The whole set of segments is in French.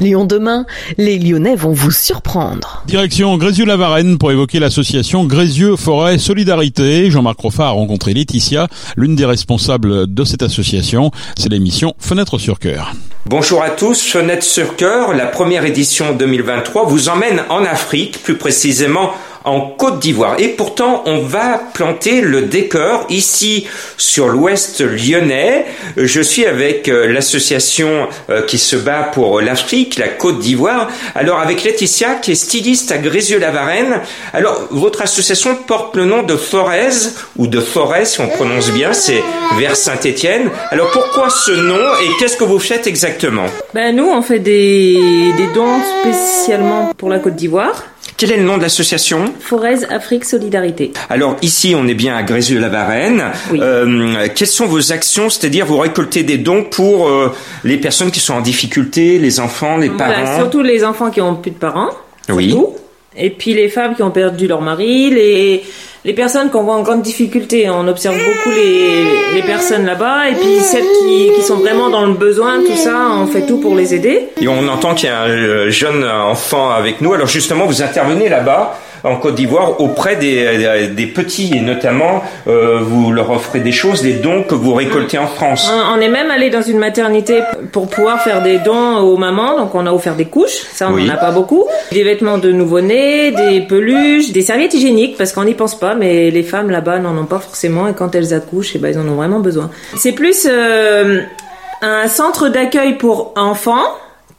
Lyon demain, les Lyonnais vont vous surprendre. Direction Grézieux-la-Varenne pour évoquer l'association Grézieux Forêt Solidarité. Jean-Marc Roffa a rencontré Laetitia, l'une des responsables de cette association. C'est l'émission Fenêtre sur cœur. Bonjour à tous, Fenêtre sur cœur, la première édition 2023 vous emmène en Afrique, plus précisément en Côte d'Ivoire. Et pourtant, on va planter le décor ici sur l'ouest lyonnais. Je suis avec euh, l'association euh, qui se bat pour l'Afrique, la Côte d'Ivoire. Alors avec Laetitia qui est styliste à Grézieux-la-Varenne. Alors votre association porte le nom de Forez ou de Forêt si on prononce bien, c'est vers Saint-Étienne. Alors pourquoi ce nom et qu'est-ce que vous faites exactement? Ben nous on fait des dons spécialement pour la Côte d'Ivoire. Quel est le nom de l'association Forez Afrique Solidarité. Alors ici, on est bien à Grézieux-la-Varenne. Oui. Euh, quelles sont vos actions C'est-à-dire, vous récoltez des dons pour euh, les personnes qui sont en difficulté, les enfants, les Voilà, parents surtout les enfants qui ont plus de parents. Oui. surtout. Et puis les femmes qui ont perdu leur mari, les, les personnes qu'on voit en grande difficulté. On observe beaucoup les, les personnes là-bas. Et puis celles qui, qui sont vraiment dans le besoin, tout ça, on fait tout pour les aider. Et on entend qu'il y a un euh, jeune enfant avec nous. Alors justement, vous intervenez là-bas en Côte d'Ivoire auprès des, des petits et notamment euh, vous leur offrez des choses, des dons que vous récoltez en France. On est même allé dans une maternité pour pouvoir faire des dons aux mamans. Donc on a offert des couches, ça on Oui. n'en a pas beaucoup. Des vêtements de nouveau-né, des peluches, des serviettes hygiéniques parce qu'on n'y pense pas, mais les femmes là-bas n'en ont pas forcément et quand elles accouchent, eh ben, elles en ont vraiment besoin. C'est plus euh, un centre d'accueil pour enfants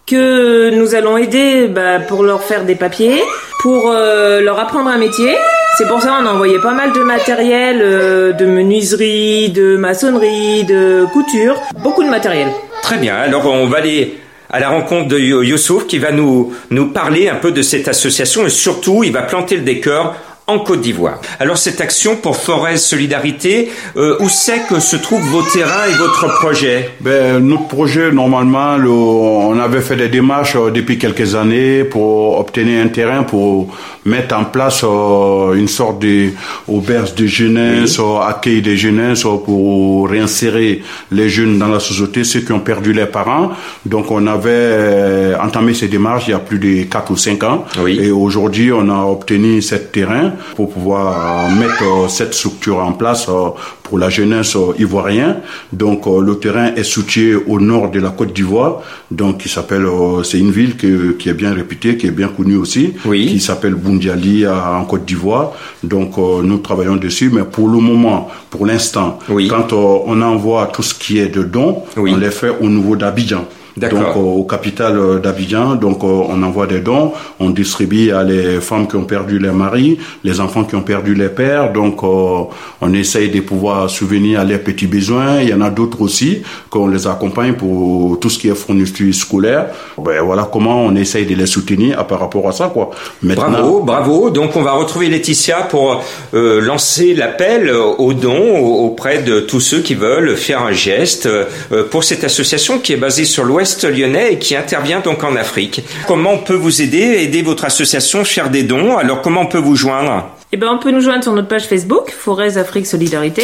que nous allons aider bah, pour leur faire des papiers, pour euh, leur apprendre un métier. C'est pour ça qu'on a envoyé pas mal de matériel, euh, de menuiserie, de maçonnerie, de couture, beaucoup de matériel. Très bien. Alors on va aller à la rencontre de Yo- Youssouf qui va nous nous parler un peu de cette association et surtout il va planter le décor en Côte d'Ivoire. Alors cette action pour Forêt Solidarité, euh, où c'est que se trouvent vos terrains et votre projet? Ben, notre projet, normalement, le- on avait fait des démarches euh, depuis quelques années pour obtenir un terrain pour mettre en place euh, une sorte de auberge de jeunesse, accueil des jeunesses pour réinsérer les jeunes dans la société, ceux qui ont perdu leurs parents. Donc, on avait entamé ces démarches il y a plus de 4 ou 5 ans. Oui. Et aujourd'hui, on a obtenu ce terrain pour pouvoir euh, mettre euh, cette structure en place euh, pour la jeunesse ivoirienne. Donc, le terrain est situé au nord de la Côte d'Ivoire. Donc, qui s'appelle, c'est une ville que- qui est bien réputée, qui est bien connue aussi, Oui. qui s'appelle Bundiali en Côte d'Ivoire. Donc, nous travaillons dessus, mais pour le moment, pour l'instant, Oui. quand on envoie tout ce qui est de dons, Oui. on les fait au niveau d'Abidjan. Donc, au capital euh, d'Abidjan. Donc, euh, on envoie des dons, on distribue à les femmes qui ont perdu leur mari, les enfants qui ont perdu les pères. Donc, euh, on essaye de pouvoir souvenir à leurs petits besoins. Il y en a d'autres aussi qu'on les accompagne pour tout ce qui est fourniture scolaire. Ben, voilà comment on essaye de les soutenir à, par rapport à ça, quoi. Maintenant, Bravo, bravo. Donc on va retrouver Laetitia pour euh, lancer l'appel aux dons au- auprès de tous ceux qui veulent faire un geste euh, pour cette association qui est basée sur l'Ouest lyonnais et qui intervient donc en Afrique. Comment on peut vous aider, aider votre association, faire des dons? Alors comment on peut vous joindre? Et ben on peut nous joindre sur notre page Facebook, Forez Afrique Solidarité,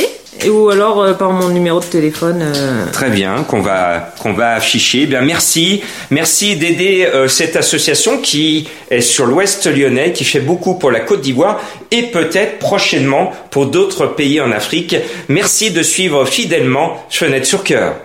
ou alors euh, par mon numéro de téléphone. euh, Très bien, qu'on va qu'on va afficher. Eh bien, merci, merci d'aider euh, cette association qui est sur l'Ouest lyonnais, qui fait beaucoup pour la Côte d'Ivoire et peut-être prochainement pour d'autres pays en Afrique. Merci de suivre fidèlement Fenêtre sur cœur.